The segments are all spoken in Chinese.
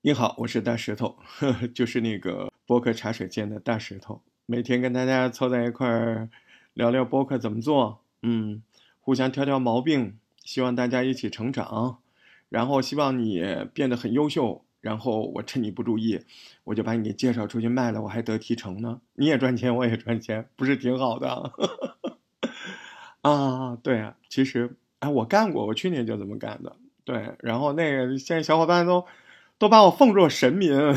你好，我是大石头，呵就是那个播客茶水间的大石头，每天跟大家凑在一块儿聊聊播客怎么做，嗯，互相挑挑毛病，希望大家一起成长，然后希望你变得很优秀，然后我趁你不注意，我就把你介绍出去卖了，我还得提成呢，你也赚钱，我也赚钱，不是挺好的？啊，对啊，其实哎，我干过，我去年就这么干的，对，然后那个现在小伙伴都。都把我奉若神明，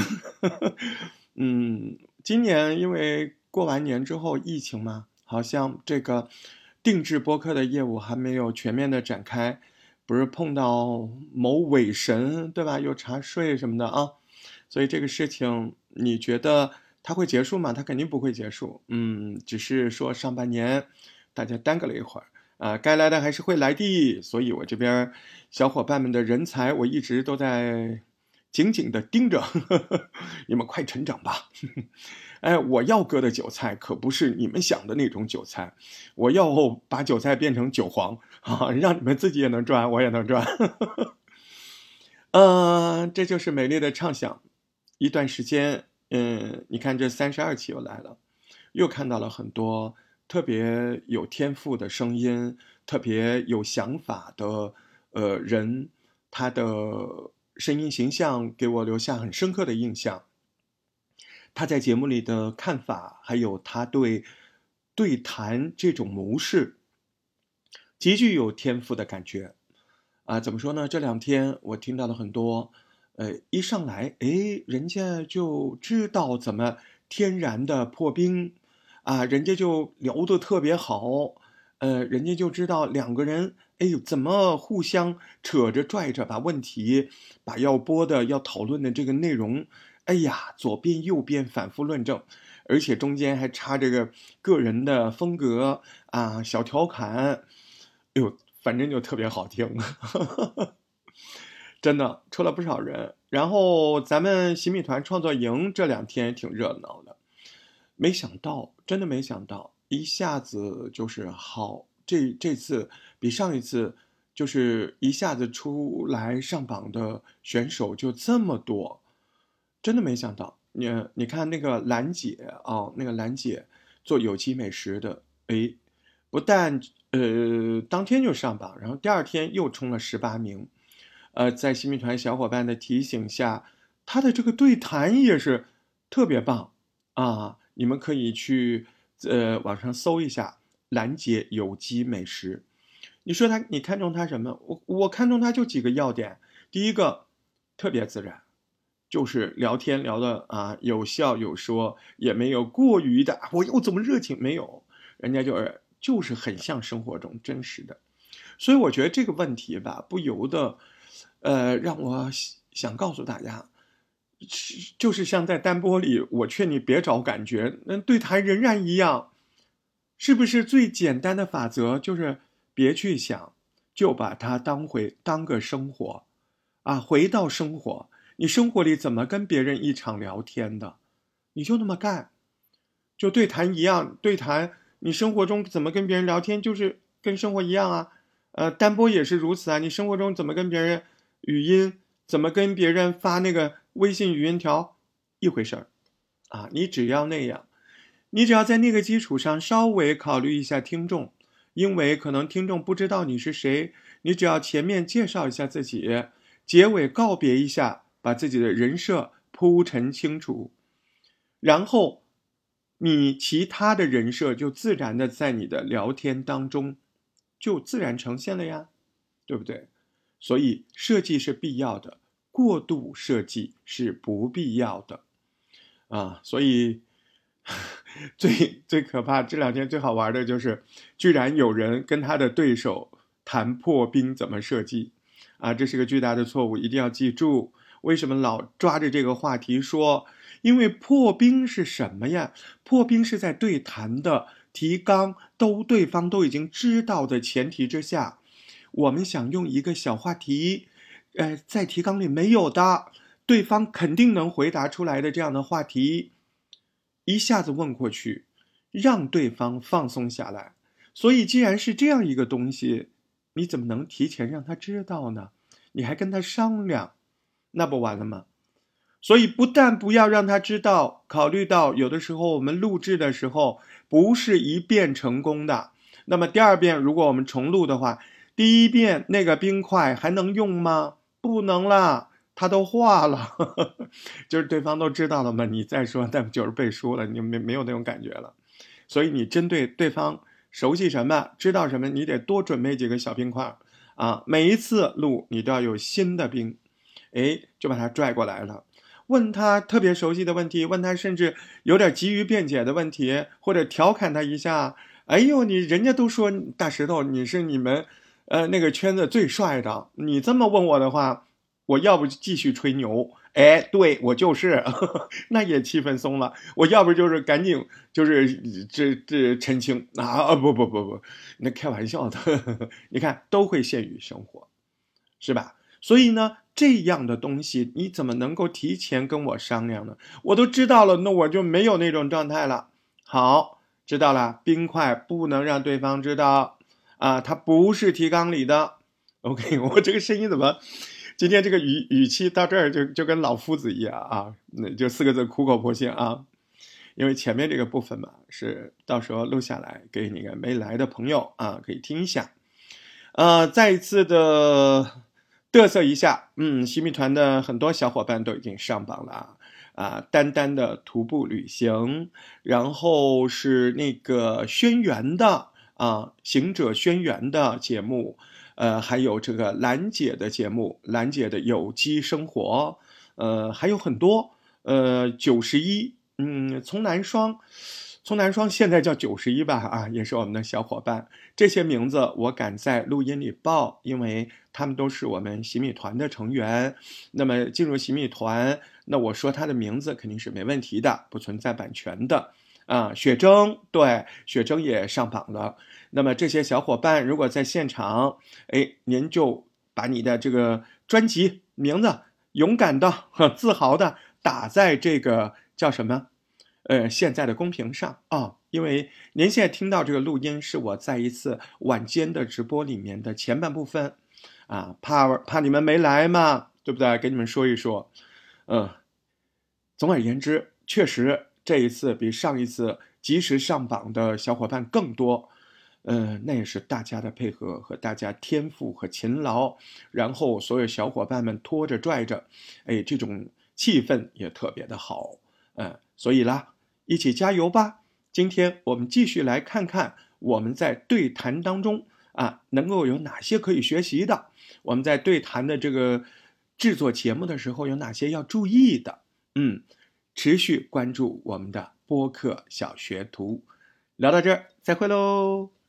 嗯，今年因为过完年之后疫情嘛，好像这个定制播客的业务还没有全面的展开，不是碰到某伪神对吧？有查税什么的啊，所以这个事情你觉得它会结束吗？它肯定不会结束，嗯，只是说上半年大家耽搁了一会儿啊，该来的还是会来的，所以我这边小伙伴们的人才我一直都在。紧紧的盯着呵呵，你们快成长吧！哎，我要割的韭菜可不是你们想的那种韭菜，我要把韭菜变成韭黄啊，让你们自己也能赚，我也能赚。嗯，这就是美丽的畅想。一段时间，嗯，你看这三十二期又来了，又看到了很多特别有天赋的声音，特别有想法的呃人，他的。声音形象给我留下很深刻的印象。他在节目里的看法，还有他对对谈这种模式，极具有天赋的感觉。啊，怎么说呢？这两天我听到了很多，呃，一上来，哎，人家就知道怎么天然的破冰，啊，人家就聊得特别好，呃，人家就知道两个人。哎呦，怎么互相扯着拽着，把问题、把要播的、要讨论的这个内容，哎呀，左边右边反复论证，而且中间还插这个个人的风格啊，小调侃，哎呦，反正就特别好听，真的抽了不少人。然后咱们洗米团创作营这两天挺热闹的，没想到，真的没想到，一下子就是好。这这次比上一次，就是一下子出来上榜的选手就这么多，真的没想到。你你看那个兰姐啊，那个兰姐做有机美食的，哎，不但呃当天就上榜，然后第二天又冲了十八名。呃，在新米团小伙伴的提醒下，他的这个对谈也是特别棒啊！你们可以去呃网上搜一下。拦截有机美食，你说他，你看中他什么？我我看中他就几个要点。第一个，特别自然，就是聊天聊的啊，有笑有说，也没有过于的我又怎么热情？没有，人家就是就是很像生活中真实的。所以我觉得这个问题吧，不由得，呃，让我想告诉大家，就是像在单播里，我劝你别找感觉，那对谈仍然一样。是不是最简单的法则就是别去想，就把它当回当个生活，啊，回到生活，你生活里怎么跟别人一场聊天的，你就那么干，就对谈一样对谈，你生活中怎么跟别人聊天，就是跟生活一样啊，呃，单播也是如此啊，你生活中怎么跟别人语音，怎么跟别人发那个微信语音条，一回事儿，啊，你只要那样。你只要在那个基础上稍微考虑一下听众，因为可能听众不知道你是谁，你只要前面介绍一下自己，结尾告别一下，把自己的人设铺陈清楚，然后你其他的人设就自然的在你的聊天当中就自然呈现了呀，对不对？所以设计是必要的，过度设计是不必要的，啊，所以。最最可怕，这两天最好玩的就是，居然有人跟他的对手谈破冰怎么设计，啊，这是个巨大的错误，一定要记住。为什么老抓着这个话题说？因为破冰是什么呀？破冰是在对谈的提纲都对方都已经知道的前提之下，我们想用一个小话题，呃，在提纲里没有的，对方肯定能回答出来的这样的话题。一下子问过去，让对方放松下来。所以，既然是这样一个东西，你怎么能提前让他知道呢？你还跟他商量，那不完了吗？所以不但不要让他知道，考虑到有的时候我们录制的时候不是一遍成功的，那么第二遍如果我们重录的话，第一遍那个冰块还能用吗？不能啦，它都化了，就是对方都知道了嘛。你再说那不就是背书了？你没没有那种感觉了。所以你针对对方熟悉什么，知道什么，你得多准备几个小冰块啊。每一次录你都要有新的冰，哎，就把他拽过来了。问他特别熟悉的问题，问他甚至有点急于辩解的问题，或者调侃他一下。哎呦，你人家都说大石头，你是你们，呃，那个圈子最帅的。你这么问我的话，我要不继续吹牛？哎，对我就是，那也气氛松了。我要不就是赶紧就是这这澄清啊，不不不不，那开玩笑的。你看都会限于生活，是吧？所以呢。这样的东西你怎么能够提前跟我商量呢？我都知道了，那我就没有那种状态了。好，知道了，冰块不能让对方知道啊，它不是提纲里的。OK，我这个声音怎么今天这个语语气到这儿就就跟老夫子一样啊？那就四个字苦口婆心啊。因为前面这个部分嘛，是到时候录下来给那个没来的朋友啊可以听一下。呃，再一次的。嘚瑟一下，嗯，新密团的很多小伙伴都已经上榜了啊！丹丹的徒步旅行，然后是那个轩辕的啊，行者轩辕的节目，呃，还有这个兰姐的节目，兰姐的有机生活，呃，还有很多，呃，九十一，嗯，从南双。从南双现在叫九十一吧，啊，也是我们的小伙伴。这些名字我敢在录音里报，因为他们都是我们洗米团的成员。那么进入洗米团，那我说他的名字肯定是没问题的，不存在版权的。啊，雪征，对，雪征也上榜了。那么这些小伙伴如果在现场，哎，您就把你的这个专辑名字勇敢的、自豪的打在这个叫什么？呃，现在的公屏上啊，因为您现在听到这个录音是我在一次晚间的直播里面的前半部分，啊，怕怕你们没来嘛，对不对？给你们说一说，嗯，总而言之，确实这一次比上一次及时上榜的小伙伴更多，嗯，那也是大家的配合和大家天赋和勤劳，然后所有小伙伴们拖着拽着，哎，这种气氛也特别的好，嗯。所以啦，一起加油吧！今天我们继续来看看我们在对谈当中啊，能够有哪些可以学习的。我们在对谈的这个制作节目的时候有哪些要注意的？嗯，持续关注我们的播客小学徒。聊到这儿，再会喽。